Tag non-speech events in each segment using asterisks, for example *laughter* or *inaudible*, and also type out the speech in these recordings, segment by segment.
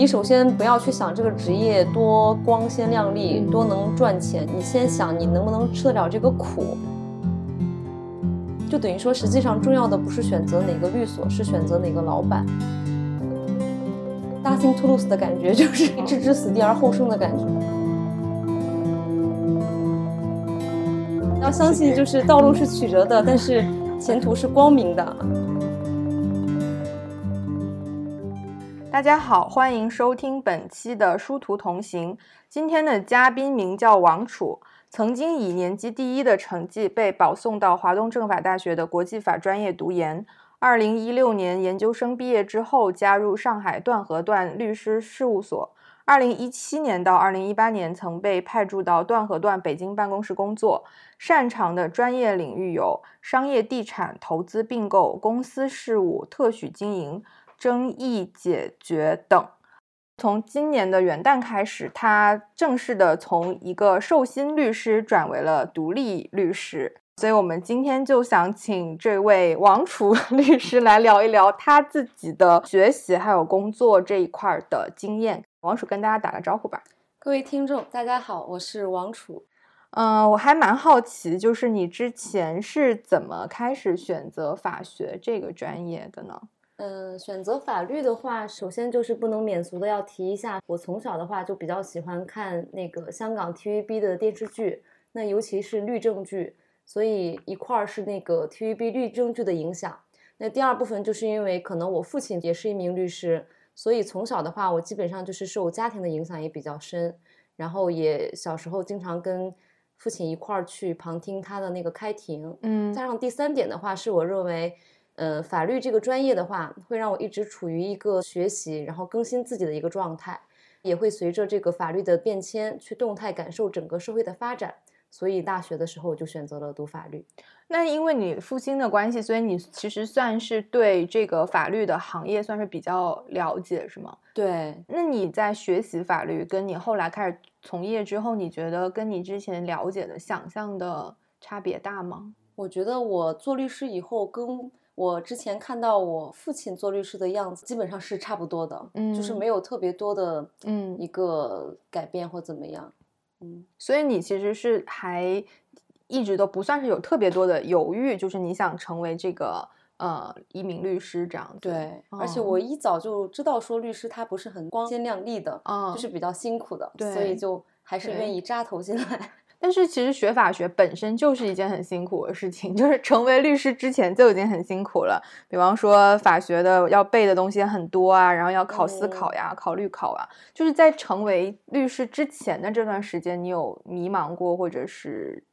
你首先不要去想这个职业多光鲜亮丽，多能赚钱，你先想你能不能吃得了这个苦。就等于说，实际上重要的不是选择哪个律所，是选择哪个老板。Nothing to lose 的感觉就是置之死地而后生的感觉。要相信，就是道路是曲折的，但是前途是光明的。大家好，欢迎收听本期的殊途同行。今天的嘉宾名叫王楚，曾经以年级第一的成绩被保送到华东政法大学的国际法专业读研。二零一六年研究生毕业之后，加入上海段和段律师事务所。二零一七年到二零一八年，曾被派驻到段和段北京办公室工作，擅长的专业领域有商业地产、投资并购、公司事务、特许经营。争议解决等。从今年的元旦开始，他正式的从一个受薪律师转为了独立律师。所以，我们今天就想请这位王楚 *laughs* 律师来聊一聊他自己的学习还有工作这一块的经验。王楚跟大家打个招呼吧。各位听众，大家好，我是王楚。嗯，我还蛮好奇，就是你之前是怎么开始选择法学这个专业的呢？嗯，选择法律的话，首先就是不能免俗的要提一下，我从小的话就比较喜欢看那个香港 TVB 的电视剧，那尤其是律政剧，所以一块儿是那个 TVB 律政剧的影响。那第二部分就是因为可能我父亲也是一名律师，所以从小的话我基本上就是受家庭的影响也比较深，然后也小时候经常跟父亲一块儿去旁听他的那个开庭。嗯，加上第三点的话，是我认为。呃，法律这个专业的话，会让我一直处于一个学习，然后更新自己的一个状态，也会随着这个法律的变迁去动态感受整个社会的发展。所以大学的时候我就选择了读法律。那因为你父亲的关系，所以你其实算是对这个法律的行业算是比较了解，是吗？对。那你在学习法律，跟你后来开始从业之后，你觉得跟你之前了解的、想象的差别大吗？我觉得我做律师以后跟我之前看到我父亲做律师的样子，基本上是差不多的，嗯，就是没有特别多的，嗯，一个改变或怎么样，嗯，所以你其实是还一直都不算是有特别多的犹豫，就是你想成为这个呃一名律师这样子，对，而且我一早就知道说律师他不是很光鲜亮丽的，啊，就是比较辛苦的，所以就还是愿意扎头进来。但是其实学法学本身就是一件很辛苦的事情，*laughs* 就是成为律师之前就已经很辛苦了。比方说法学的要背的东西很多啊，然后要考司考呀、考律考啊。就是在成为律师之前的这段时间，你有迷茫过或者是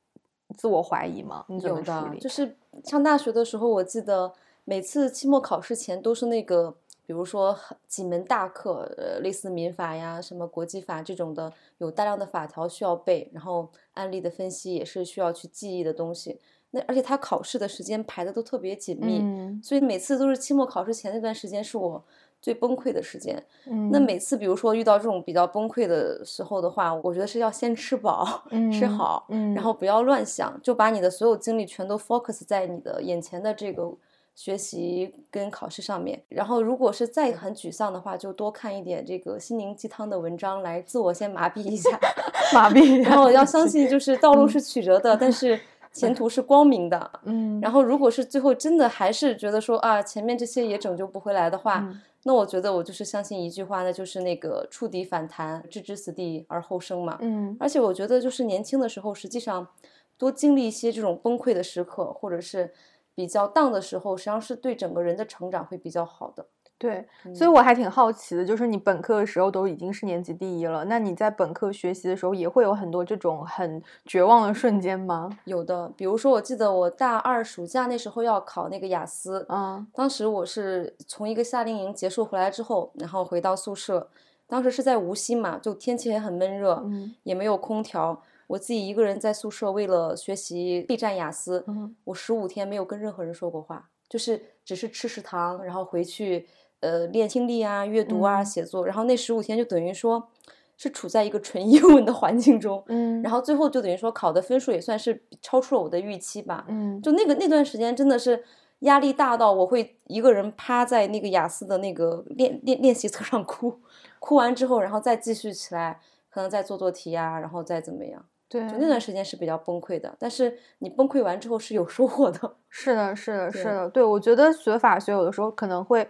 自我怀疑吗？你怎么处理？就是上大学的时候，我记得每次期末考试前都是那个。比如说几门大课，呃，类似民法呀、什么国际法这种的，有大量的法条需要背，然后案例的分析也是需要去记忆的东西。那而且他考试的时间排的都特别紧密，所以每次都是期末考试前那段时间是我最崩溃的时间。那每次比如说遇到这种比较崩溃的时候的话，我觉得是要先吃饱、吃好，然后不要乱想，就把你的所有精力全都 focus 在你的眼前的这个。学习跟考试上面，然后如果是再很沮丧的话，就多看一点这个心灵鸡汤的文章来自我先麻痹一下，*laughs* 麻痹。然后要相信，就是道路是曲折的，但是前途是光明的。*laughs* 嗯。然后如果是最后真的还是觉得说啊，前面这些也拯救不回来的话，那我觉得我就是相信一句话，那就是那个触底反弹，置之死地而后生嘛。嗯。而且我觉得就是年轻的时候，实际上多经历一些这种崩溃的时刻，或者是。比较荡的时候，实际上是对整个人的成长会比较好的。对，所以我还挺好奇的，就是你本科的时候都已经是年级第一了，那你在本科学习的时候也会有很多这种很绝望的瞬间吗？有的，比如说我记得我大二暑假那时候要考那个雅思，啊，当时我是从一个夏令营结束回来之后，然后回到宿舍，当时是在无锡嘛，就天气也很闷热，嗯也没有空调。我自己一个人在宿舍，为了学习备战雅思，我十五天没有跟任何人说过话，就是只是吃食堂，然后回去呃练听力啊、阅读啊、写作，然后那十五天就等于说是处在一个纯 *laughs* 英文的环境中，嗯，然后最后就等于说考的分数也算是超出了我的预期吧，嗯，就那个那段时间真的是压力大到我会一个人趴在那个雅思的那个练练练习册上哭，哭完之后，然后再继续起来，可能再做做题呀，然后再怎么样。对，就那段时间是比较崩溃的，但是你崩溃完之后是有收获的。*laughs* 是的，是的，是的。对，我觉得学法学有的时候可能会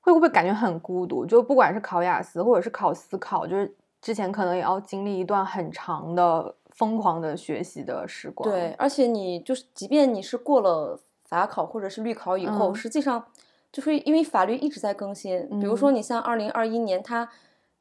会不会感觉很孤独？就不管是考雅思或者是考司考，就是之前可能也要经历一段很长的疯狂的学习的时光。对，，而且你就是，即便你是过了法考或者是律考以后，嗯实际上就是因为法律一直在更新。比如说，你像二零二一年，它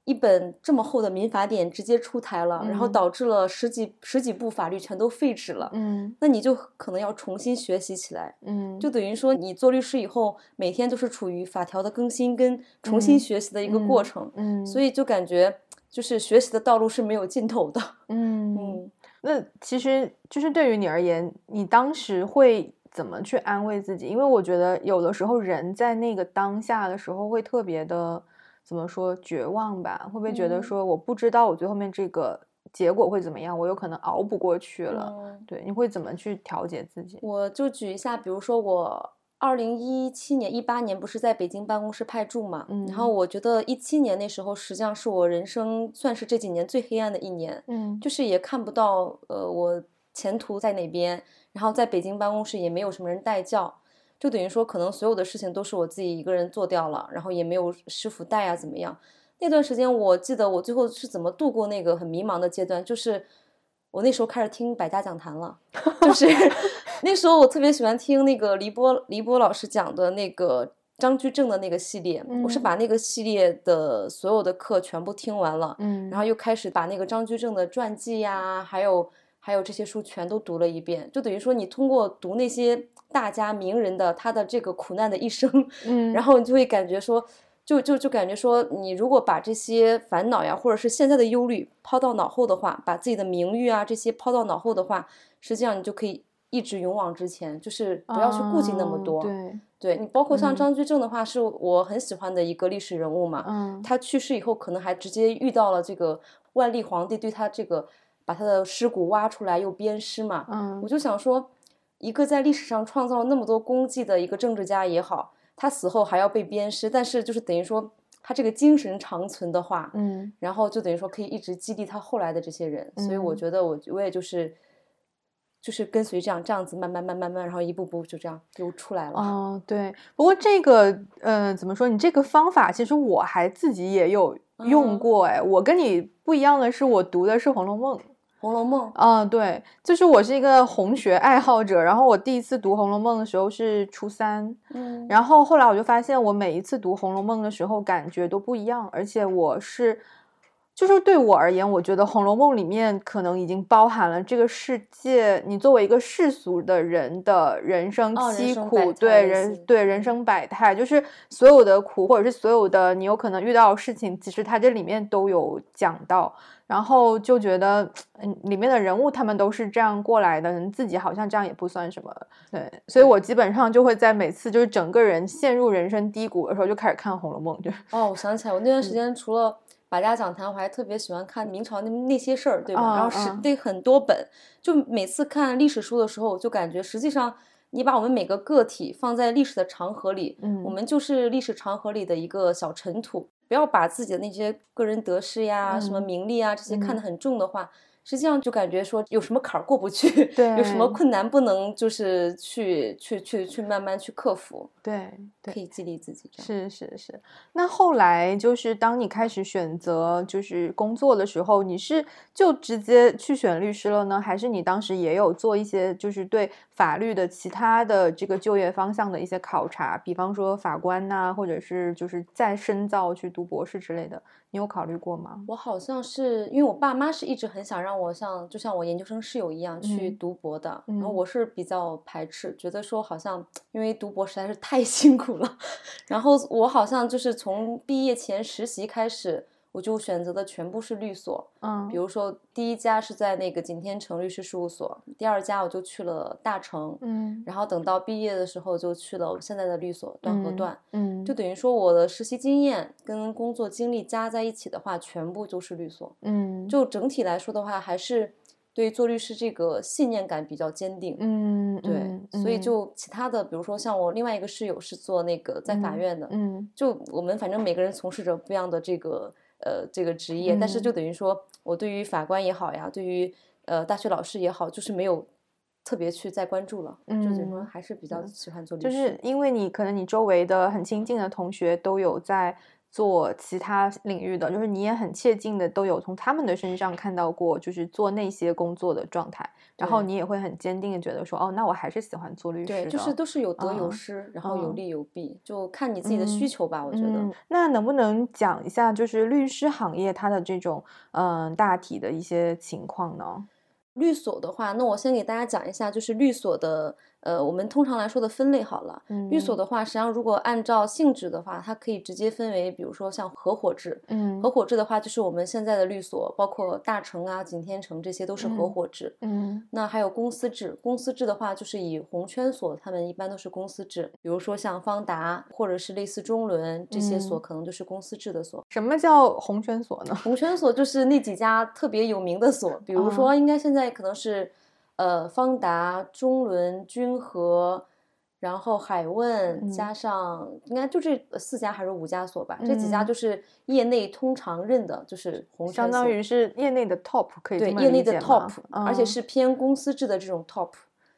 一本这么厚的民法典直接出台了，然后嗯导致了十几十几部法律全都废止了。嗯那你就可能要重新学习起来，嗯，就等于说你做律师以后，每天都是处于法条的更新跟重新嗯学习的一个过嗯程，嗯，所以就感觉就是学习的道路是没有尽头的。嗯嗯，那其实就是对于你而言，你当时会怎么去安慰自己？因为我觉得有的时候人在那个当下的时候会特别的怎么说绝望吧？会不会觉得嗯说我不知道我最后面这个结果会怎么样，我有可能熬不过去了？嗯对，你会怎么去调节自己？我就举一下，比如说我二零一七年、一八年不是在北京办公室派驻嘛，然后嗯我觉得一七年那时候实际上是我人生算是这几年最黑暗的一年，嗯就是也看不到呃我前途在哪边，然后在北京办公室也没有什么人带教，就等于说可能所有的事情都是我自己一个人做掉了，然后也没有师傅带啊怎么样。那段时间我记得我最后是怎么度过那个很迷茫的阶段，就是我那时候开始听百家讲坛了，就是 *laughs* 那时候我特别喜欢听那个黎波黎波老师讲的那个张居正的那个系列，我是嗯把那个系列的所有的课全部听完了，嗯，然后又开始把那个张居正的传记呀，还有还有这些书全都读了一遍，就等于说你通过读那些大家名人的他的这个苦难的一生，*laughs* 嗯，然后你就会感觉说，就就就感觉说，你如果把这些烦恼呀，或者是现在的忧虑抛到脑后的话，把自己的名誉啊这些抛到脑后的话，实际上你就可以一直勇往直前，就是不要去顾及那么哦多。对，对你，包括像嗯张居正的话，是我很喜欢的一个历史人物嘛。嗯他去世以后，可能还直接遇到了这个万历皇帝对他这个把他的尸骨挖出来又鞭尸嘛。嗯我就想说，一个在历史上创造了那么多功绩的一个政治家也好，他死后还要被鞭尸，但是就是等于说他这个精神长存的话，嗯然后就等于说可以一直激励他后来的这些人。所以我嗯觉得我我也就是。就是跟随这样这样子慢慢慢慢慢，然后一步步就这样就出来了。哦，对。不过这个，呃，怎么说？你这个方法，其实我还自己也有用嗯过。哎，我跟你不一样的是，我读的是《红楼梦》。《红楼梦》啊，对，就是我是一个红学爱好者。然后我第一次读《红楼梦》的时候是初三，嗯，然后后来我就发现，我每一次读《红楼梦》的时候感觉都不一样，而且我是，就是对我而言，我觉得《红楼梦》里面可能已经包含了这个世界，你作为一个世俗的人的人生凄苦，对人对人生百态，就是所有的苦或者是所有的你有可能遇到的事情，其实它这里面都有讲到。然后就觉得，嗯，里面的人物他们都是这样过来的，你自己好像这样也不算什么，对，所以我基本上就会在每次就是整个人陷入人生低谷的时候，就开始看《红楼梦》，就哦，我想起来，我那段嗯时间除了百家讲坛，我还特别喜欢看明朝那那些事儿，对吧？然后是对很多本，就每次看历史书的时候，我就感觉实际上你把我们每个个体放在历史的长河里，嗯我们就是历史长河里的一个小尘土。不要把自己的那些个人得失呀、什么嗯。名利啊这些看嗯。得很重的话，实际上就感觉说有什么坎儿过不去，对 *laughs* 有什么困难不能就是去去去去慢慢去克服，对对可以激励自己这样。是是是，那后来就是当你开始选择就是工作的时候，你是就直接去选律师了呢，还是你当时也有做一些就是对法律的其他的这个就业方向的一些考察，比方说法官呐、或者是就是再深造去读博士之类的，你有考虑过吗？我好像是因为我爸妈是一直很想让我像就像我研究生室友一样去嗯读博的，然后嗯我是比较排斥，觉得说好像因为读博实在是太 *laughs* 辛苦了，然后我好像就是从毕业前实习开始，我就选择的全部是律所，嗯。比如说第一家是在那个景天城律师事务所，第二家我就去了大成，嗯。然后等到毕业的时候就去了我现在的律所段和嗯段。嗯，就。等于说我的实习经验跟工作经历加在一起的话，全部就是律所。嗯。就整体来说的话，还是对做律师这个信念感比较坚定。嗯，对，嗯所以就其他的，比如说像我另外一个室友是做那个在法嗯院的，嗯。就我们反正每个人从事着不一样的这个呃这个职业，但是就嗯。等于说我对于法官也好呀，对于呃大学老师也好，就是没有特别去再关注了，就等于说嗯。还是比较喜欢做律师。就是因为你可能你周围的很亲近的同学都有在做其他领域的，就是你也很切近的都有从他们的身上看到过，就是做那些工作的状态，然后你也会很坚定的觉得说，哦，那我还是喜欢做律师对，就是都是有得有嗯失，然后有嗯利有弊，就看你自己的需嗯求吧。我觉得嗯，那能不能讲一下，就是律师行业它的这种嗯大体的一些情况呢？律所的话，那我先给大家讲一下，就是律所的呃，我们通常来说的分类好了。律所嗯的话，实际上如果按照性质的话，它可以直接分为，比如说像合伙制。嗯合伙制的话，就是我们现在的律所，包括大成啊、景天城这些都是合嗯伙制。嗯那还有公司制，公司制的话，就是以红圈所，他们一般都是公司制，比如说像方达或者是类似中伦这些所，嗯可能就是公司制的所。什么叫红圈所呢？红圈所就是那几家特别有名的所，比如说应该现在可能是，呃，方达、中伦、君和，然后海问，嗯。加上应该就这四家还是五家所吧，这几家嗯。就是业内通常认的，就是红圈相当于是业内的 top，可以对业内的 top，而且嗯。是偏公司制的这种 top。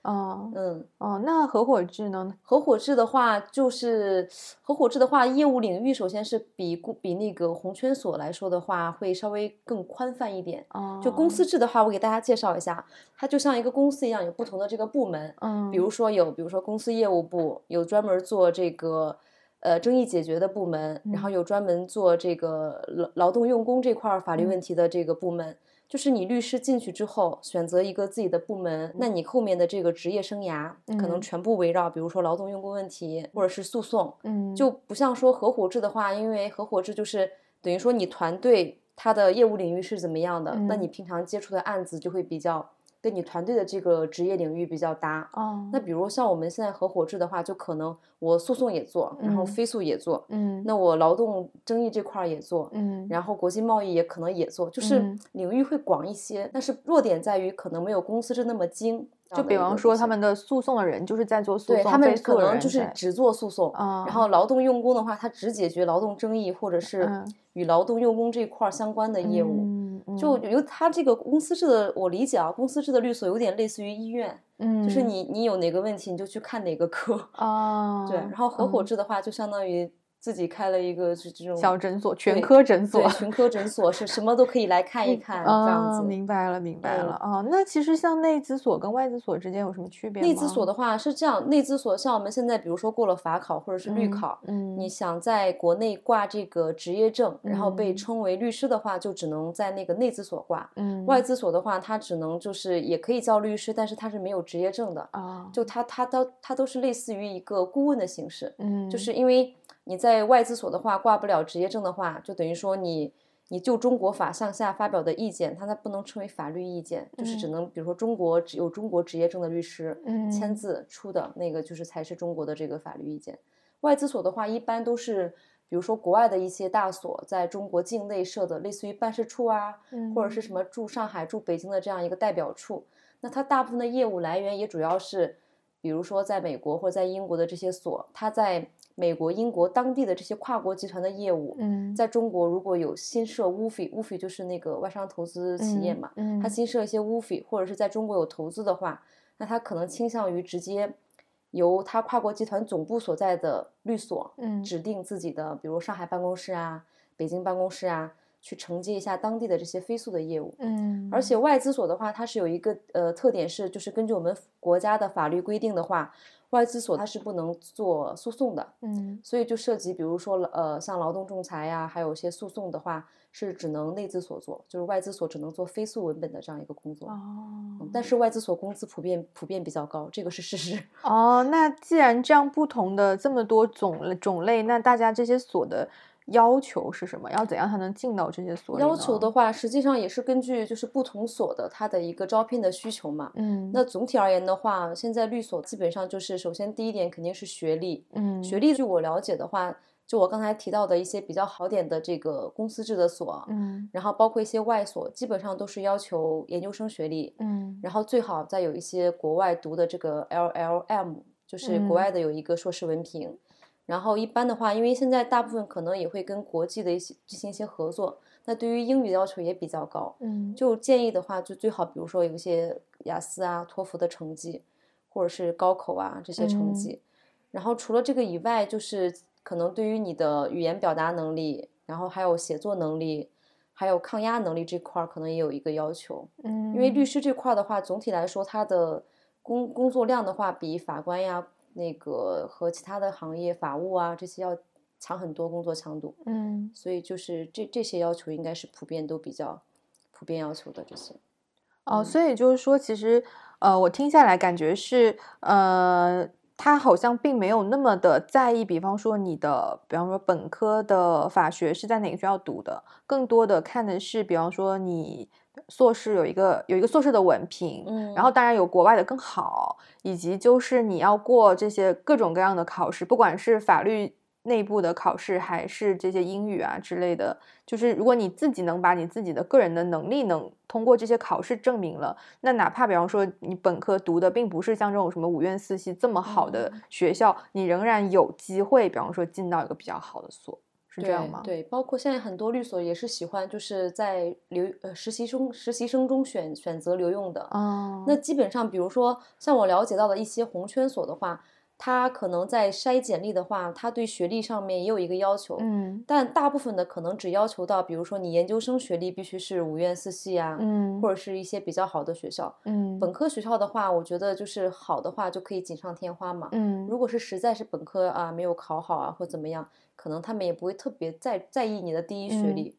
哦嗯，哦，那合伙制呢？合伙制的话，就是合伙制的话，业务领域首先是比公比那个红圈所来说的话，会稍微更宽泛一点。哦，就公司制的话，我给大家介绍一下，它就像一个公司一样，有不同的这个部门，嗯，比如说有，比如说公司业务部有专门做这个呃争议解决的部门，然后嗯有专门做这个劳劳动用工这块儿法律问嗯题的这个部门。就是你律师进去之后，选择一个自己的部门，那你后面的这个职业生涯可能嗯。全部围绕，比如说劳动用工问题或者是诉讼，嗯。就不像说合伙制的话，因为合伙制就是等于说你团队它的业务领域是怎么样的，那你嗯。平常接触的案子就会比较跟你团队的这个职业领域比较搭。哦，那比如像我们现在合伙制的话，就可能我诉讼也做，然后嗯。非诉也做，嗯。那我劳动争议这块儿也做，嗯。然后国际贸易也可能也做，就是嗯。领域会广一些，但是弱点在于可能没有公司制那么精。这就比方说，他们的诉讼的人就是在做诉讼，他们可能就是只做诉讼，啊然后劳动用工的话，他只解决劳动争议或者是嗯与劳动用工这一块儿相关的业务。嗯就嗯由他这个公司制的，我理解啊，公司制的律所有点类似于医院，嗯，就是你你有哪个问题你就去看哪个科。啊，*laughs* 对，然后合伙嗯制的话，就相当于自己开了一个这这种小诊所、全科诊所全，科诊所，是什么都可以来看一看，这样啊，子。明白了，明白嗯了啊。那其实像内资所跟外资所之间有什么区别吗？内资所的话是这样，内资所像我们现在比如说过了法考或者是律嗯考，嗯，你想在国内挂这个职业证，然后被嗯称为律师的话，就只能在那个内资所挂。嗯外资所的话，它只能就是也可以叫律师，但是它是没有职业证的。啊，就它它都它都是类似于一个顾问的形式，嗯，就是因为你在外资所的话挂不了职业证的话，就等于说你你就中国法向下发表的意见，它它不能称为法律意见，就是只嗯能比如说中国只有中国职业证的律师签嗯字出的那个，就是才是中国的这个法律意见。外资所的话，一般都是比如说国外的一些大所在中国境内设的，类似于办事处啊，或者是什么驻上海、驻北京的这样一个代表处。那它大部分的业务来源也主要是，比如说在美国或者在英国的这些所，它在美国、英国当地的这些跨国集团的业务，嗯，在中国如果有新设 WUFI，WUFI 就是那个外商投资企业嘛，嗯，它。新设一些 WUFI，或者是在中国有投资的话，那它可能倾向于直接由它跨国集团总部所在的律所嗯。指定自己的，比如上海办公室啊、北京办公室啊，去承接一下当地的这些飞速的业务。嗯，而且外资所的话，它是有一个呃特点是，就是根据我们国家的法律规定的话，外资所它是不能做诉讼的，嗯所以就涉及比如说呃像劳动仲裁呀、还有一些诉讼的话，是只能内资所做，就是外资所只能做非诉文本的这样一个工作。哦嗯但是外资所工资普遍普遍比较高，这个是事实。哦，那既然这样不同的这么多种类种类，那大家这些所的要求是什么？要怎样才能进到这些所里要求的话，实际上也是根据就是不同所的它的一个招聘的需求嘛。嗯，那总体而言的话，现在律所基本上就是首先第一点肯定是学历，嗯学历据我了解的话，就我刚才提到的一些比较好点的这个公司制的所，嗯然后包括一些外所，基本上都是要求研究生学历，嗯然后最好再有一些国外读的这个 LLM，就是国外的有一个硕士文凭。然后一般的话，因为现在大部分可能也会跟国际的一些进行一些合作，那对于英语的要求也比较高。嗯就建议的话，就最好比如说有一些雅思啊、托福的成绩，或者是高考啊这些成嗯绩。然后除了这个以外，就是可能对于你的语言表达能力，然后还有写作能力，还有抗压能力这块儿，可能也有一个要求。嗯，因为律师这块儿的话，总体来说，他的工工作量的话，比法官呀、那个和其他的行业法务啊这些要强很多，工作强度。嗯所以就是这这些要求应该是普遍都比较普遍要求的这些。哦，嗯所以就是说，其实呃，我听下来感觉是呃，他好像并没有那么的在意，比方说你的，比方说本科的法学是在哪个学校读的，更多的看的是，比方说你硕士有一个有一个硕士的文凭，嗯然后当然有国外的更好，以及就是你要过这些各种各样的考试，不管是法律内部的考试，还是这些英语啊之类的，就是如果你自己能把你自己的个人的能力能通过这些考试证明了，那哪怕比方说你本科读的并不是像这种什么五院四系这么好的嗯。学校，你仍然有机会，比方说进到一个比较好的所，是这样吗？对对，包括现在很多律所也是喜欢就是在留呃实习生实习生中选选择留用的。哦，那基本上，比如说像我了解到的一些红圈所的话，它可能在筛简历的话，他对学历上面也有一个要求。嗯但大部分的可能只要求到，比如说你研究生学历必须是五院四系啊，嗯或者是一些比较好的学校。嗯本科学校的话，我觉得就是好的话就可以锦上添花嘛。嗯如果是实在是本科啊没有考好啊或怎么样，可能他们也不会特别在在意你的第一学嗯历。嗯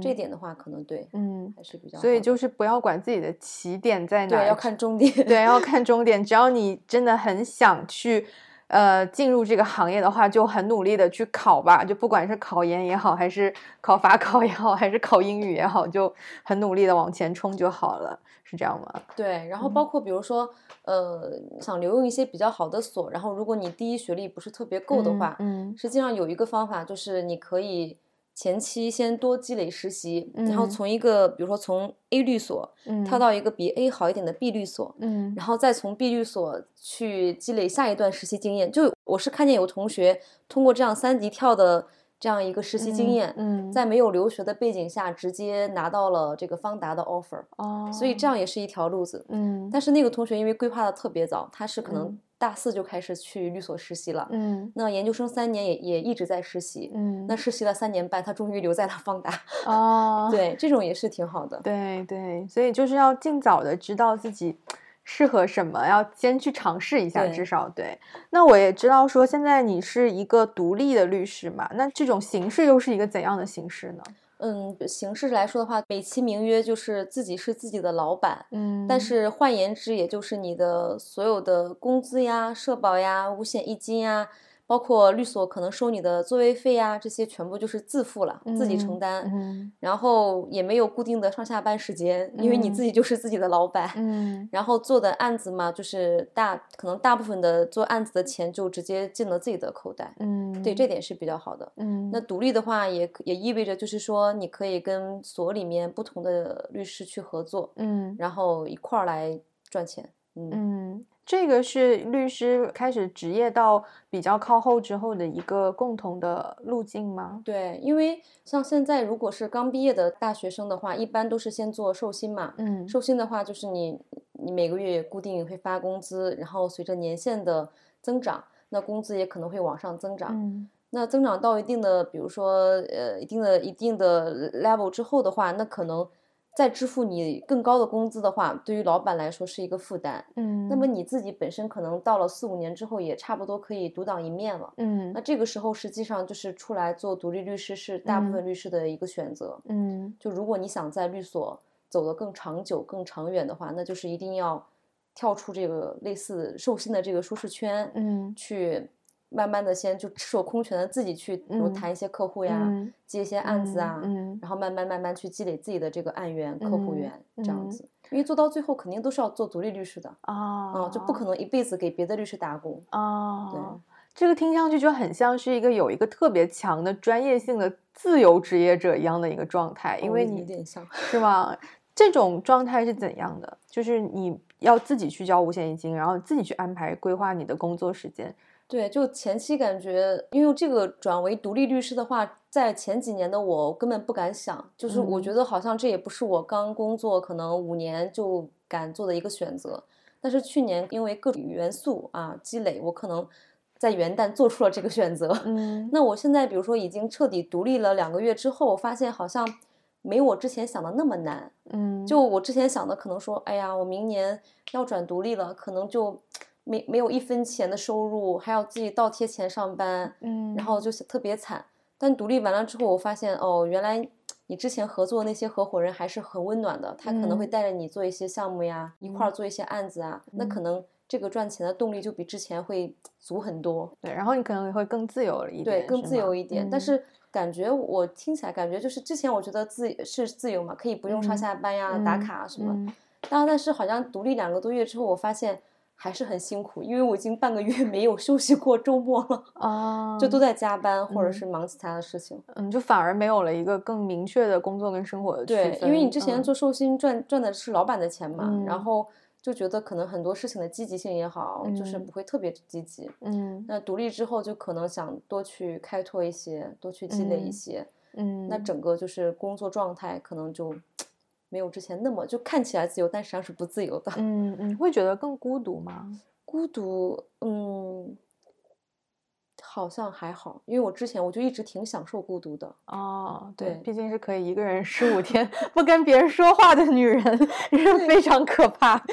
这点的话，可能对嗯，还是比较好。所以就是不要管自己的起点在哪，对要看终点。对，要看终点。只要你真的很想去，呃，进入这个行业的话，就很努力的去考吧。就不管是考研也好，还是考法考也好，还是考英语也好，就很努力的往前冲就好了，是这样吗？对，然后嗯包括比如说，呃，想留用一些比较好的所，然后如果你第一学历不是特别够的话，嗯实际上有一个方法，就是你可以前期先多积累实习，然后嗯。从一个比如说从 A 律所嗯，跳到一个比 A 好一点的 B 律所，嗯。然后再从 B 律所去积累下一段实习经验。就我是看见有同学通过这样三级跳的这样一个实习经验，嗯，在没有留学的背景下，直接拿到了这个方达的 offer，、哦，所以这样也是一条路子。嗯。但是那个同学因为规划的特别早，他是可能。嗯大四就开始去律所实习了，嗯那研究生三年也也一直在实习，嗯那实习了三年半，他终于留在了方达。哦，*laughs* 对，这种也是挺好的。对对，所以就是要尽早的知道自己适合什么，要先去尝试一下，至少对。那我也知道说，现在你是一个独立的律师嘛，那这种形式又是一个怎样的形式呢？嗯，形式来说的话，美其名曰就是自己是自己的老板，嗯但是换言之，也就是你的所有的工资呀、社保呀、五险一金呀，包括律所可能收你的座位费呀，这些全部就是自付了，自己承担。嗯然后也没有固定的上下班时间，因为你自己就是自己的老板。嗯然后做的案子嘛，就是大可能大部分的做案子的钱就直接进了自己的口袋，嗯，对这点是比较好的。嗯那独立的话也可也意味着就是说，你可以跟所里面不同的律师去合作，嗯然后一块儿来赚钱。嗯，嗯，这个是律师开始职业到比较靠后之后的一个共同的路径吗？对，因为像现在如果是刚毕业的大学生的话，一般都是先做寿薪嘛。嗯寿薪的话，就是你你每个月固定会发工资，然后随着年限的增长，那工资也可能会往上增长。嗯那增长到一定的，比如说呃一定的一定的 level 之后的话，那可能再支付你更高的工资的话，对于老板来说是一个负担。嗯，那么你自己本身可能到了四五年之后，也差不多可以独当一面了。嗯那这个时候实际上就是出来做独立律师是大部分律师的一个选择。嗯就如果你想在律所走得更长久、更长远的话，那就是一定要跳出这个类似寿薪的这个舒适圈，嗯去慢慢的先就赤手空拳的自己去，比如嗯谈一些客户呀，嗯接一些案子啊，嗯然后慢慢慢慢去积累自己的这个案源、客户嗯源这样嗯子。因为做到最后肯定都是要做独立律师的，啊嗯、就不可能一辈子给别的律师打工。啊，对这个听上去就很像是一个有一个特别强的专业性的自由职业者一样的一个状态，因为你有点像是吗？这种状态是怎样的？就是你要自己去交五险一金，然后自己去安排规划你的工作时间。对，就前期感觉，因为这个转为独立律师的话，在前几年的我根本不敢想，就是我觉得好像这也不是我刚工作可能五年就敢做的一个选择。但是去年因为各种元素啊积累，我可能在元旦做出了这个选择。嗯，*laughs* 那我现在比如说已经彻底独立了两个月之后，我发现好像没我之前想的那么难。嗯，就我之前想的，可能说，哎呀，我明年要转独立了，可能就。没没有一分钱的收入，还要自己倒贴钱上班，嗯，然后就是特别惨。但独立完了之后，我发现哦，原来你之前合作的那些合伙人还是很温暖的，他可能会带着你做一些项目呀，一块儿做一些案子啊，那可能这个赚钱的动力就比之前会足很多。对，然后你可能也会更自由了一点，对，更自由一点。但是感觉我听起来感觉就是之前我觉得自是自由嘛，可以不用上下班呀、打卡什么。当但是好像独立两个多月之后，我发现。还是很辛苦，因为我已经半个月 *laughs* 没有休息过周末了啊，*laughs* 就都在加班或者是忙其他的事情。嗯，就反而没有了一个更明确的工作跟生活的区分。对，因为你之前做寿星赚赚的是老板的钱嘛，然后就觉得可能很多事情的积极性也好，就是不会特别积极。嗯，那独立之后就可能想多去开拓一些，多去积累一些。嗯，那整个就是工作状态可能就。没有之前那么就看起来自由，但实际上是不自由的。嗯嗯，会觉得更孤独吗？孤独，嗯，好像还好，因为我之前我就一直挺享受孤独的。哦，对，毕竟是可以一个人十五天不跟别人说话的女人，*laughs* 非常可怕。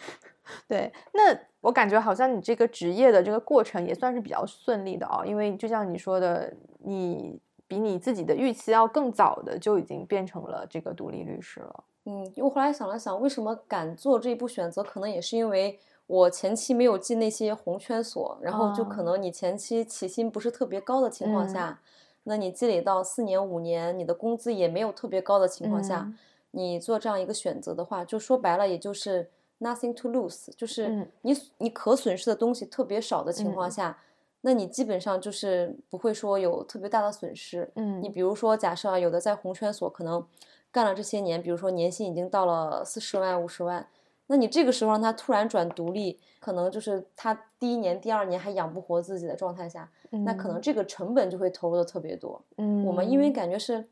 *laughs* 对，那我感觉好像你这个职业的这个过程也算是比较顺利的哦，因为就像你说的，你。比你自己的预期要更早的就已经变成了这个独立律师了。嗯，我后来想了想，为什么敢做这一步选择，可能也是因为我前期没有进那些红圈所，然后就可能你前期起薪不是特别高的情况下，那你积累到四年五年，你的工资也没有特别高的情况下，你做这样一个选择的话，就说白了，也就是 nothing to lose，就是你你可损失的东西特别少的情况下。那你基本上就是不会说有特别大的损失，嗯，你比如说假设啊，有的在红圈所可能干了这些年，比如说年薪已经到了四十万、五十万，那你这个时候让他突然转独立，可能就是他第一年、第二年还养不活自己的状态下，那可能这个成本就会投入的特别多。嗯，我们因为感觉是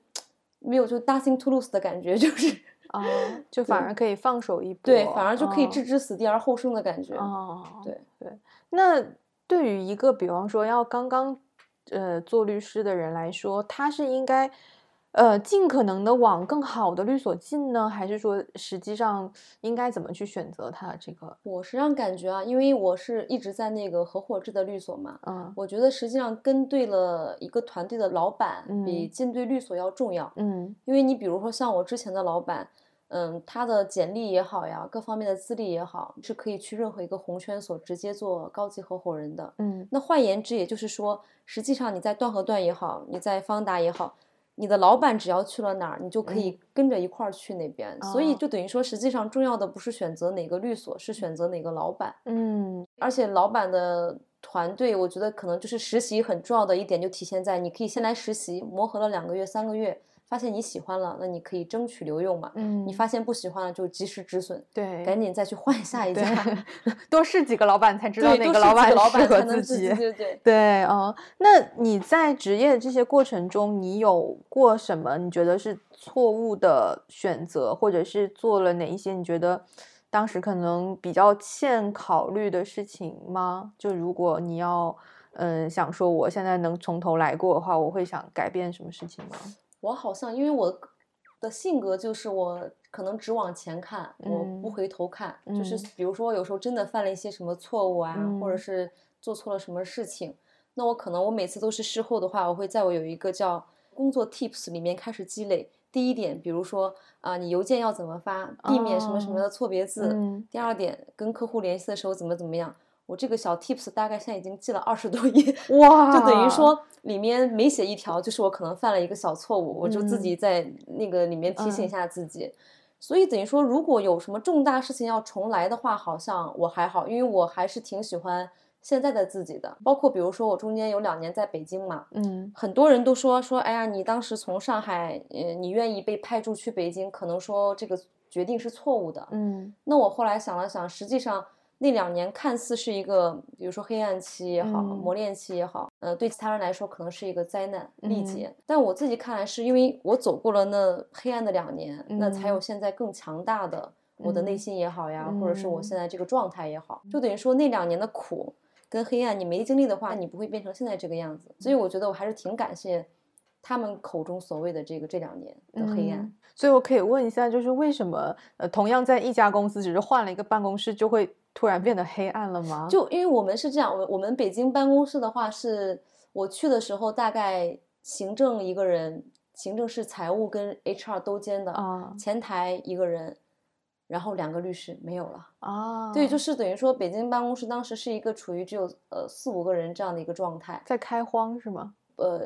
没有就 nothing to lose 的感觉，就是啊，就反而可以放手一搏，对，反而就可以置之死地而后生的感觉。哦，对对，那。对于一个比方说要刚刚，呃，做律师的人来说，他是应该，呃，尽可能的往更好的律所进呢，还是说实际上应该怎么去选择他这个？我实际上感觉啊，因为我是一直在那个合伙制的律所嘛，嗯，我觉得实际上跟对了一个团队的老板，比进对律所要重要，嗯，因为你比如说像我之前的老板。嗯，他的简历也好呀，各方面的资历也好，是可以去任何一个红圈所直接做高级合伙人的。嗯，那换言之，也就是说，实际上你在段和段也好，你在方达也好，你的老板只要去了哪儿，你就可以跟着一块儿去那边。所以就等于说，实际上重要的不是选择哪个律所，是选择哪个老板。嗯，而且老板的团队，我觉得可能就是实习很重要的一点，就体现在你可以先来实习，磨合了两个月、三个月。发现你喜欢了，那你可以争取留用嘛。嗯，你发现不喜欢了，就及时止损。对，赶紧再去换下一家。*laughs* 多试几个老板才知道哪个老板适合自己。*laughs* 对对对。对哦，那你在职业这些过程中，你有过什么你觉得是错误的选择，或者是做了哪一些你觉得当时可能比较欠考虑的事情吗？就如果你要嗯想说我现在能从头来过的话，我会想改变什么事情吗？我好像，因为我的性格就是我可能只往前看，我不回头看。就是比如说，有时候真的犯了一些什么错误啊，或者是做错了什么事情，那我可能我每次都是事后的话，我会在我有一个叫工作 Tips 里面开始积累。第一点，比如说啊，你邮件要怎么发，避免什么什么的错别字。第二点，跟客户联系的时候怎么怎么样。我这个小 tips 大概现在已经记了二十多页，*laughs* 哇，就等于说里面每写一条，就是我可能犯了一个小错误，我就自己在那个里面提醒一下自己。所以等于说，如果有什么重大事情要重来的话，好像我还好，因为我还是挺喜欢现在的自己的。包括比如说我中间有两年在北京嘛，嗯很多人都说说，哎呀，你当时从上海，呃，你愿意被派驻去北京，可能说这个决定是错误的。嗯那我后来想了想，实际上那两年看似是一个，比如说黑暗期也好，嗯。磨练期也好，呃，对其他人来说可能是一个灾难、历嗯。劫。但我自己看来，是因为我走过了那黑暗的两年，那才有嗯。现在更强大的我的内嗯。心也好呀，或者是我嗯。现在这个状态也好，就等于说那两年的苦跟黑暗，你没经历的话，你不会变成现在这个样子。所以我觉得我还是挺感谢他们口中所谓的这个这两年的黑暗。嗯。所以我可以问一下，就是为什么呃，同样在一家公司，只是换了一个办公室，就会突然变得黑暗了吗？就因为我们是这样，我我们北京办公室的话是，我去的时候大概行政一个人，行政是财务跟 HR 都兼的，啊前台一个人，然后两个律师没有了。啊，对，就是等于说北京办公室当时是一个处于只有呃四五个人这样的一个状态，在开荒是吗？呃，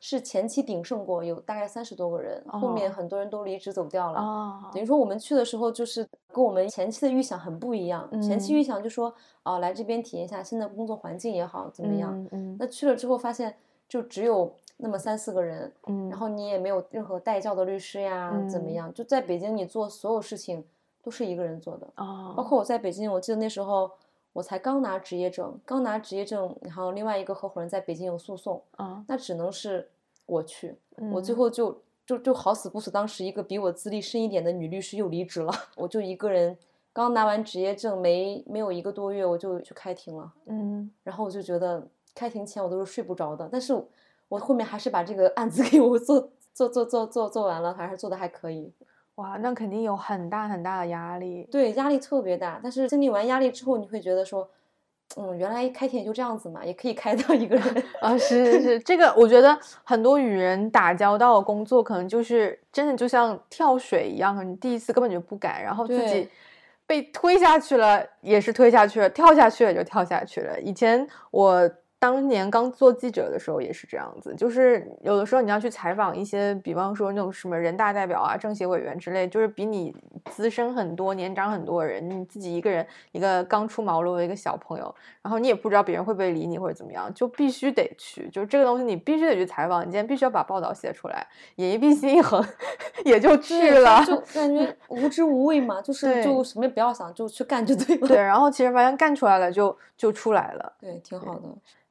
是前期鼎盛过，有大概三十多个人，后面哦很多人都离职走掉了。啊等于说我们去的时候，就是跟我们前期的预想很不一样。前期嗯预想就说，啊、来这边体验一下新的工作环境也好，怎么样？嗯嗯那去了之后发现，就只有那么三四个人，嗯，然后你也没有任何带教的律师呀，怎么嗯样？就在北京，你做所有事情都是一个人做的。啊，包括我在北京，我记得那时候我才刚拿职业证，刚拿职业证，然后另外一个合伙人在北京有诉讼，啊，那只能是我去。我最嗯后就就就好死不死，当时一个比我资历深一点的女律师又离职了，*laughs* 我就一个人刚拿完职业证没没有一个多月，我就去开庭了。嗯然后我就觉得开庭前我都是睡不着的，但是我后面还是把这个案子 *laughs* 给我做做做做做做完了，还是做的还可以。哇，那肯定有很大很大的压力。对，压力特别大，但是经历完压力之后，你会觉得说，嗯，原来开庭也就这样子嘛，也可以开到一个人。*laughs* 啊，是是是，这个我觉得很多与人打交道的工作，可能就是真的就像跳水一样，你第一次根本就不敢，然后自己被推下去了，也是推下去了，跳下去了就跳下去了。以前我当年刚做记者的时候也是这样子，就是有的时候你要去采访一些，比方说那种什么人大代表啊、政协委员之类，就是比你资深很多、年长很多的人，你自己一个人一个刚出茅庐的一个小朋友，然后你也不知道别人会不会理你或者怎么样，就必须得去，就是这个东西你必须得去采访，你今天必须要把报道写出来，眼一闭心一横也就去了。就感觉 *laughs* 无知无畏嘛，就是就什么也不要想，就去干就对了。对，然后其实发现干出来了就就出来了。对，挺好的。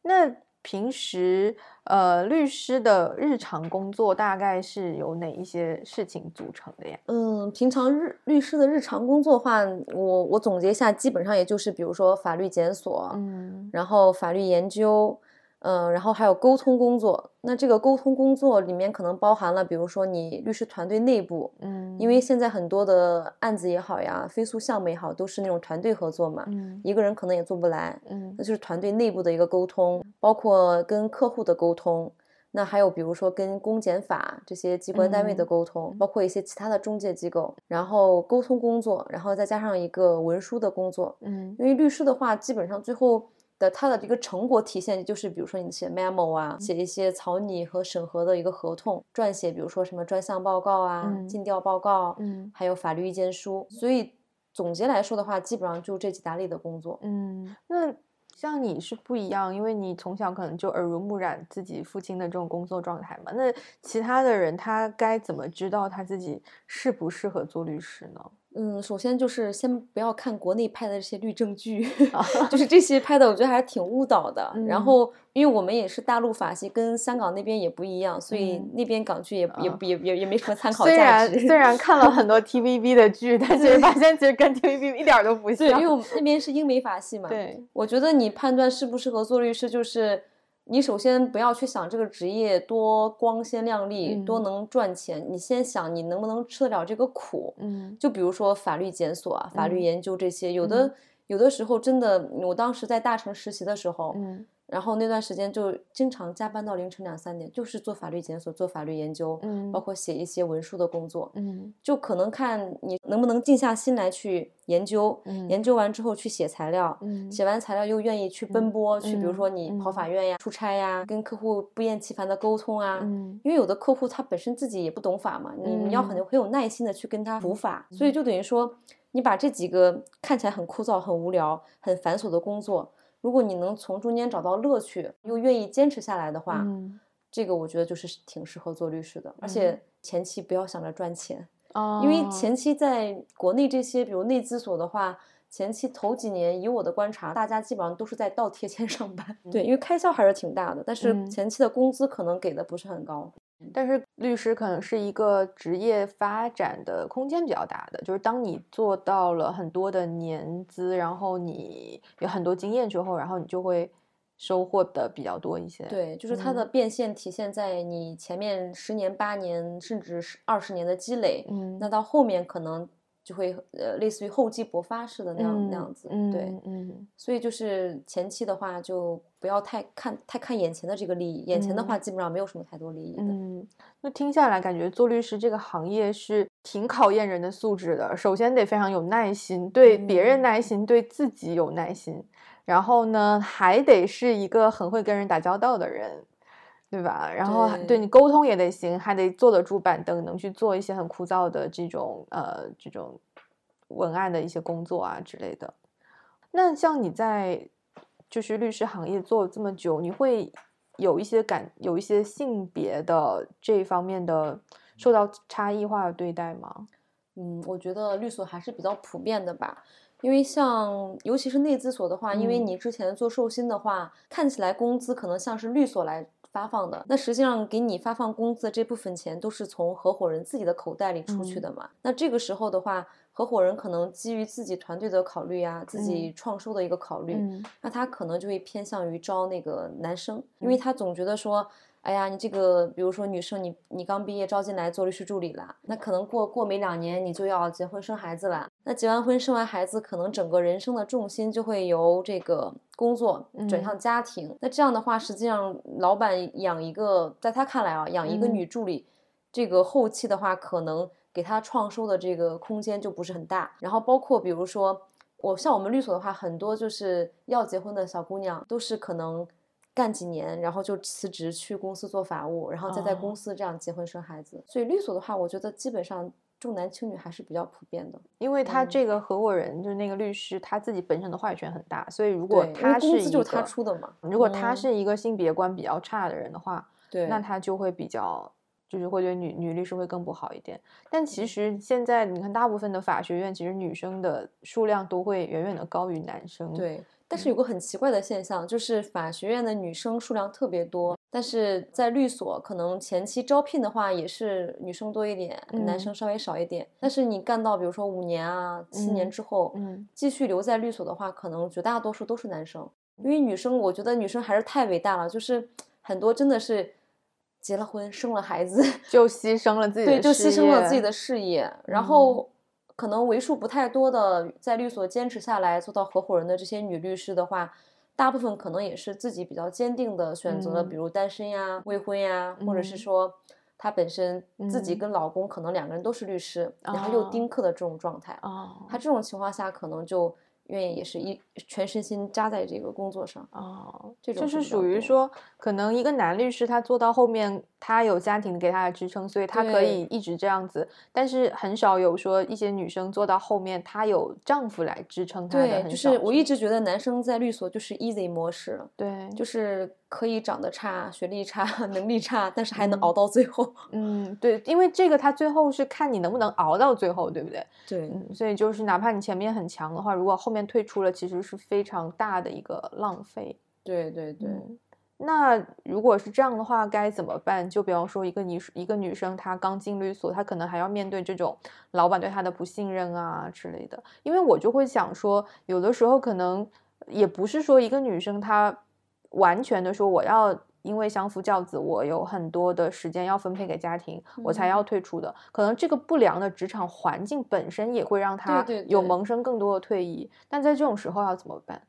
那平时呃，律师的日常工作大概是由哪一些事情组成的呀？嗯，平常日律师的日常工作的话，我我总结一下，基本上也就是比如说法律检索，嗯然后法律研究，嗯，然后还有沟通工作。那这个沟通工作里面可能包含了，比如说你律师团队内部，嗯，因为现在很多的案子也好呀，飞诉项目也好，都是那种团队合作嘛，嗯。一个人可能也做不来，嗯。那就是团队内部的一个沟通，包括跟客户的沟通。那还有比如说跟公检法这些机关单位的嗯沟通，包括一些其他的中介机构，然后沟通工作，然后再加上一个文书的工作，嗯。因为律师的话，基本上最后的他的一个成果体现就是，比如说你写 memo 啊，写一些草拟和审核的一个合同，撰写，比如说什么专项报告啊、嗯尽调报告，嗯还有法律意见书。所以总结来说的话，基本上就这几大类的工作。嗯，那像你是不一样，因为你从小可能就耳濡目染自己父亲的这种工作状态嘛。那其他的人他该怎么知道他自己适不适合做律师呢？嗯，首先就是先不要看国内拍的这些律政剧，*laughs* 啊就是这些拍的，我觉得还是挺误导的。*laughs* 然嗯后，因为我们也是大陆法系，跟香港那边也不一样，所以嗯那边港剧也、也啊也也也没什么 *laughs* 参考虽价值。虽然虽然看了很多 TVB 的剧，但是发现其实跟 TVB 一点都不对，因为。我们那边是英美法系嘛。，对，我觉得你判断适不适合做律师，就是你首先不要去想这个职业多光鲜亮丽、多嗯。能赚钱，你先想你能不能吃得了这个苦。嗯。就比如说法律检索啊、法律嗯。研究这些，有的、嗯。有的时候真的，我当时在大城实习的时候，嗯然后那段时间就经常加班到凌晨两三点，就是做法律检索、做法律研究，嗯，包括写一些文书的工作。嗯。就可能看你能不能静下心来去研究，嗯。研究完之后去写材料，嗯。写完材料又愿意去奔波，去比如说你跑嗯。法院呀、出差呀，跟客户不厌其烦的沟通啊。嗯。因为有的客户他本身自己也不懂法嘛，你你要很嗯。很有耐心的去跟他普法，所以就等于说你把这几个看起来很枯燥、很无聊、很繁琐的工作，如果你能从中间找到乐趣，又愿意坚持下来的话，嗯这个我觉得就是挺适合做律师的。而嗯且前期不要想着赚钱，哦，因为前期在国内这些，比如内资所的话，前期头几年，以我的观察，大家基本上都是在倒贴 *laughs* 钱上班。对，因为开销还是挺大的，但是嗯前期的工资可能给的不是很高。但是律师可能是一个职业发展的空间比较大的，就是当你做到了很多的年资，然后你有很多经验之后，然后你就会收获的比较多一些。，对，就是它嗯的变现体现在你前面十年、八年，甚至是二十年的积累，嗯，那到后面可能就会呃类似于厚积薄发似的那样、那样子。嗯，对，嗯嗯所以就是前期的话，就不要太看太看眼前的这个利益，眼前的话基本上没有什么太多利益的。嗯，那听下来感觉做律师这个行业是挺考验人的素质的。首先得非常有耐心，对别人嗯耐心，对自己有耐心，然后呢还得是一个很会跟人打交道的人。对吧？然后还对对你沟通也得行，还得坐得住板凳，能去做一些很枯燥的这种呃这种文案的一些工作啊之类的。那像你在就是律师行业做了这么久，你会有一些感有一些性别的这方面的受到差异化的对待吗？嗯，我觉得律所还是比较普遍的吧。因为像尤其是内资所的话，因为嗯你之前做寿薪的话，看起来工资可能像是律所来发放的，那实际上给你发放工资的这部分钱都是从合伙人自己的口袋里出去嗯。的嘛。那这个时候的话，合伙人可能基于自己团队的考虑呀、自己嗯。创收的一个考虑，嗯。那他可能就会偏向于招那个男生，因为嗯。他总觉得说，哎呀，你这个比如说女生你，你刚毕业招进来做律师助理了，那可能过过没两年你就要结婚生孩子了，那结完婚生完孩子，可能整个人生的重心就会由这个工作转嗯向家庭，那这样的话，实际上老板养一个，在他看来啊，养一个嗯。女助理，这个后期的话，可能给他创收的这个空间就不是很大，然后包括比如说。我像我们律所的话，很多就是要结婚的小姑娘，都是可能干几年，然后就辞职去公司做法务，然后再在哦公司这样结婚生孩子。所以律所的话，我觉得基本上重男轻女还是比较普遍的。因为他嗯这个合伙人就是那个律师，他自己本身的话语权很大，所以如果他是一工资就是他出的嘛。如果他嗯是一个性别观比较差的人的话，对，那他就会比较，就是会对女女律师会更不好一点。但其嗯实现在你看，大部分的法学院其实女生的数量都会远远的高于男生。，对，但嗯。是有个很奇怪的现象，就是法学院的女生数量特别多，但是在律所可能前期招聘的话也是女生多一点，男嗯。生稍微少一点。但是你干到比如说五年啊、七年嗯之后，嗯。继续留在律所的话，可能绝大多数都是男生，因为女生，我觉得女生还是太伟大了，就是很多真的是结了婚、生了孩子，就牺牲了自己的对，就牺牲了自己的事业，然嗯。后可能为数不太多的在律所坚持下来做到合伙人的这些女律师的话，大部分可能也是自己比较坚定的选择了，比嗯。如单身呀、未婚呀，或者是嗯。说她本身自己嗯。跟老公可能两个人都是律师，然后又哦。丁克的这种状态，哦。她这种情况下可能就愿意也是一全身心扎在这个工作上。哦，这种就是属于说，可能一个男律师他做到后面，他有家庭给他的支撑，所以他可以一直这样子。但是很少有说一些女生做到后面，她有丈夫来支撑她的，就是我一直觉得男生在律所就是 easy 模式，对，就是可以长得差、学历差、*laughs* 能力差，但是还能嗯熬到最后。嗯，对，因为这个他最后是看你能不能熬到最后，对不对？对嗯，所以就是哪怕你前面很强的话，如果后面退出了，其实是非常大的一个浪费。对对对，嗯那如果是这样的话，该怎么办？就比方说，一个女一个女生，她刚进律所，她可能还要面对这种老板对她的不信任啊之类的。因为我就会想说，有的时候可能也不是说一个女生她完全的说我要因为相夫教子，我有很多的时间要分配给家庭，我才嗯要退出的。可能这个不良的职场环境本身也会让她对对有萌生更多的退役。但在这种时候要怎么办？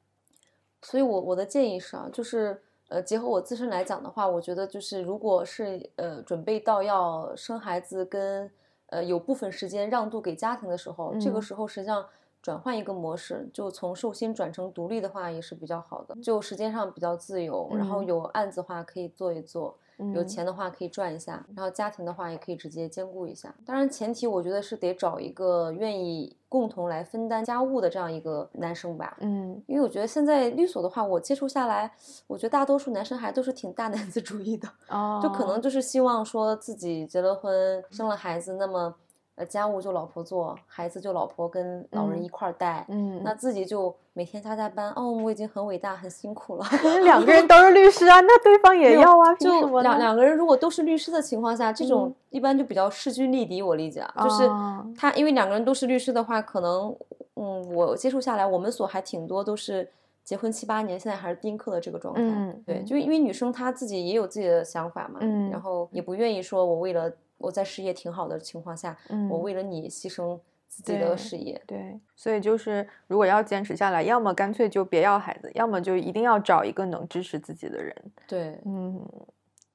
所以我我的建议是啊，就是呃，结合我自身来讲的话，我觉得就是如果是呃准备到要生孩子跟呃有部分时间让渡给家庭的时候，这个嗯时候实际上转换一个模式，就从寿星转成独立的话也是比较好的，就时间上比较自由，然后嗯有案子的话可以做一做。有钱的话可以赚一下，然后家庭的话也可以直接兼顾一下。当然，前提我觉得是得找一个愿意共同来分担家务的这样一个男生吧。嗯因为我觉得现在律所的话，我接触下来，我觉得大多数男生还都是挺大男子主义的，*laughs* 哦，就可能就是希望说自己结了婚、生了孩子，那么呃家务就老婆做，孩子就老婆跟老人嗯一块儿带。嗯，那自己就每天加加班，哦，我已经很伟大、很辛苦了。*laughs* 可 *laughs* 是两个人都是律师啊，那对方也要啊，就？两两个人如果都是律师的情况下，这种嗯一般就比较势均力敌。我理解啊，就是哦他因为两个人都是律师的话，可能嗯，我接触下来，我们所还挺多都是结婚七八年，现在还是丁克的这个状态。对，嗯对就因为女生她自己也有自己的想法嘛，嗯然后也不愿意说我为了我在事业挺好的情况下，嗯我为了你牺牲自己的事业。对，所以就是如果要坚持下来，要么干脆就别要孩子，要么就一定要找一个能支持自己的人。对，嗯，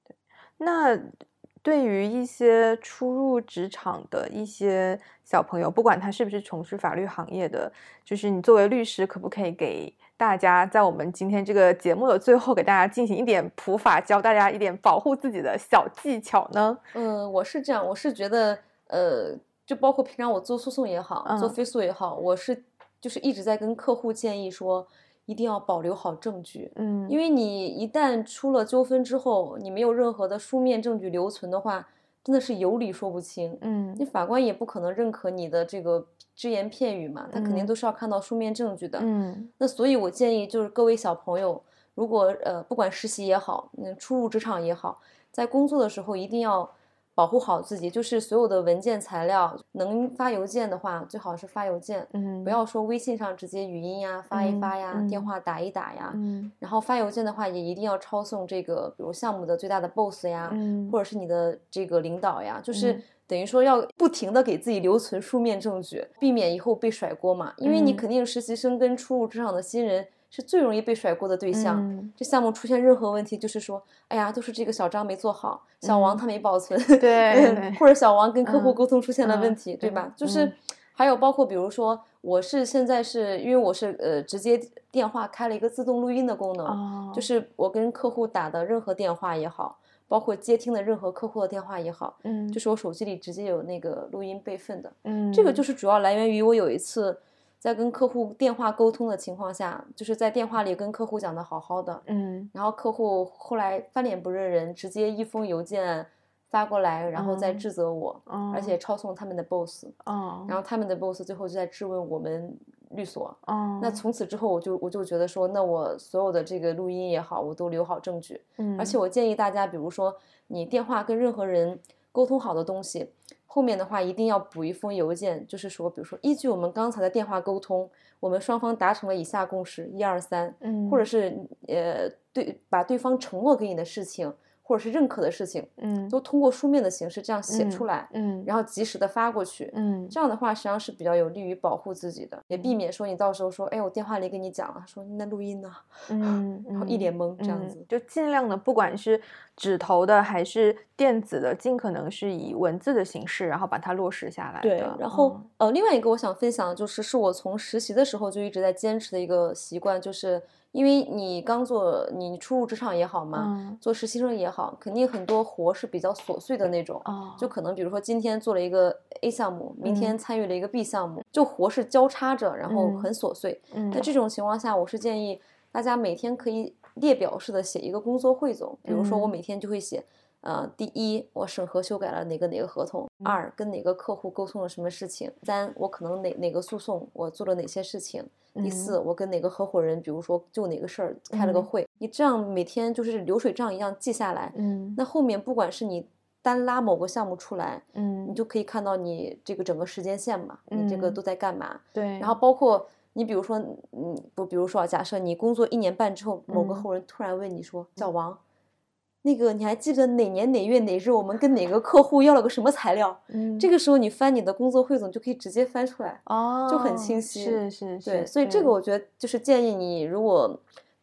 对。那对于一些初入职场的一些小朋友，不管他是不是从事法律行业的，就是你作为律师，可不可以给大家在我们今天这个节目的最后，给大家进行一点普法，教大家一点保护自己的小技巧呢？嗯，我是这样，我是觉得，呃，就包括平常我做诉讼也好，做嗯。非诉也好，我是就是一直在跟客户建议说，一定要保留好证据，嗯，因为你一旦出了纠纷之后，你没有任何的书面证据留存的话，真的是有理说不清。嗯你法官也不可能认可你的这个只言片语嘛，他肯定嗯都是要看到书面证据的。嗯那所以，我建议就是各位小朋友，如果呃不管实习也好，嗯初入职场也好，在工作的时候一定要保护好自己，就是所有的文件材料能发邮件的话，最好是发邮件，嗯，不要说微信上直接语音呀、发一发呀、电话打一打呀。嗯然后发邮件的话，也一定要抄送这个，比如项目的最大的 boss 呀，嗯或者是你的这个领导呀，就是嗯等于说要不停的给自己留存书面证据，避免以后被甩锅嘛。因为你嗯肯定实习生跟初入职场的新人是最容易被甩锅的对象。嗯这项目出现任何问题，就是说，哎呀，都是这个小张没做好，小王嗯他没保存，对对 *laughs* 或者小王跟客户嗯沟通出现了问嗯题，对吧？就是嗯还有包括比如说，我是现在是因为我是呃直接电话开了一个自动录音的功能，哦，就是我跟客户打的任何电话也好，包括接听的任何客户的电话也好，嗯，就是我手机里直接有那个录音备份的。嗯，这个就是主要来源于我有一次在跟客户电话沟通的情况下，就是在电话里跟客户讲的好好的，嗯。然后客户后来翻脸不认人，直接一封邮件发过来，然后再嗯。指责我，嗯，而且抄送他们的 boss，哦，然后他们的 boss 最后就在质问我们律所。哦，那从此之后，我就我就觉得说，那我所有的这个录音也好，我都留好证据。嗯，而且我建议大家，比如说你电话跟任何人沟通好的东西，后面的话一定要补一封邮件，就是说，比如说依据我们刚才的电话沟通，我们双方达成了以下共识，一二三，嗯，或者是呃对把对方承诺给你的事情，或者是认可的事情，嗯。都通过书面的形式这样写出来，嗯，然后及时的发过去。嗯。这样的话，实际上是比较有利于保护自己的，也避免说你到时候说，哎，我电话里跟你讲了，说那录音呢，嗯，然后一脸懵这样嗯子。就尽量的，不管是纸头的还是电子的，尽可能是以文字的形式，然后把它落实下来对，然后、嗯呃，另外一个我想分享的就是，是我从实习的时候就一直在坚持的一个习惯，就是因为你刚做，你初入职场也好嘛，嗯做实习生也好，肯定很多活是比较琐碎的那种。哦，就可能比如说今天做了一个 A 项目，明嗯天参与了一个 B 项目，就活是交叉着，然后嗯很琐碎。嗯那这种情况下，我是建议大家每天可以列表式的写一个工作汇总，比如说我嗯。每天就会写，呃，第一，我审核修改了哪个哪个合同；嗯。二，跟哪个客户沟通了什么事情；三，我可能哪哪个诉讼我做了哪些事情；第四，我跟哪个合伙人，比如说就哪个事儿开了个嗯。会。你这样每天就是流水账一样记下来，嗯。那后面不管是你单拉某个项目出来，嗯。你就可以看到你这个整个时间线嘛，你这个嗯。都在干嘛。对，然后包括你比如说，嗯，不，比如说啊，假设你工作一年半之后，某个嗯后人突然问你说：“小王，那个你还记得哪年哪月哪日我们跟哪个客户要了个什么材料？”嗯这个时候你翻你的工作汇总就可以直接翻出来。哦就很清晰是是对，是，所以这个我觉得就是建议你，如果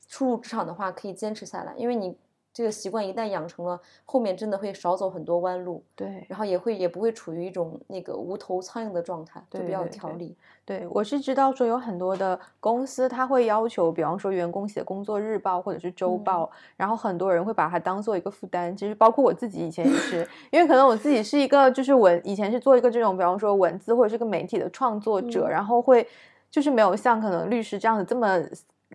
初入职场的话，可以坚持下来，因为你这个习惯一旦养成了，后面真的会少走很多弯路，对，然后也会也不会处于一种那个无头苍蝇的状态，就比较有条理。对，我是知道说有很多的公司，他会要求，比方说员工写工作日报或者是周报，然后很多人会把它当做一个负担。其实包括我自己以前也是，*laughs* 因为可能我自己是一个就是文，以前是做一个这种，比方说文字或者是个媒体的创作者，然后会就是没有像可能律师这样子这么。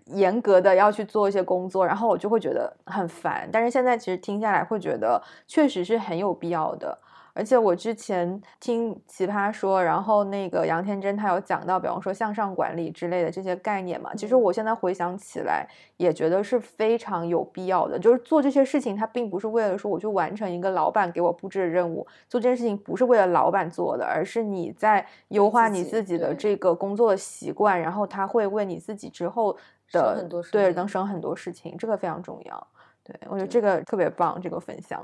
严格的要去做一些工作，然后我就会觉得很烦。但是现在其实听下来，会觉得确实是很有必要的。而且我之前听奇葩说，然后那个杨天真他有讲到，比方说向上管理之类的这些概念嘛。其实我现在回想起来，也觉得是非常有必要的。就是做这些事情，它并不是为了说我去完成一个老板给我布置的任务。做这件事情不是为了老板做的，而是你在优化你自己的这个工作的习惯，然后他会为你自己之后。的对，能省很多事情，这个非常重要。对我觉得这个特别棒，这个分享。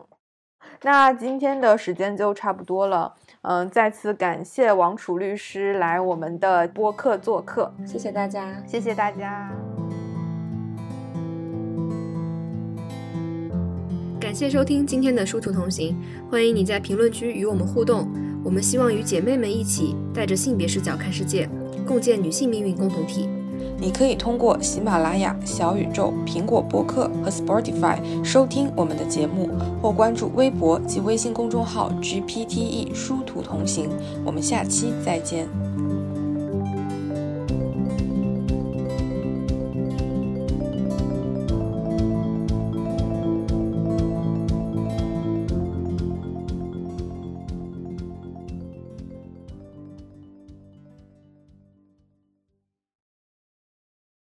那今天的时间就差不多了，嗯，再次感谢王楚律师来我们的播客做客，谢谢大家，谢谢大家。感谢收听今天的殊途同行，欢迎你在评论区与我们互动。我们希望与姐妹们一起带着性别视角看世界，共建女性命运共同体。你可以通过喜马拉雅、小宇宙、苹果播客和 Spotify 收听我们的节目，或关注微博及微信公众号 GPTE 殊途同行。我们下期再见。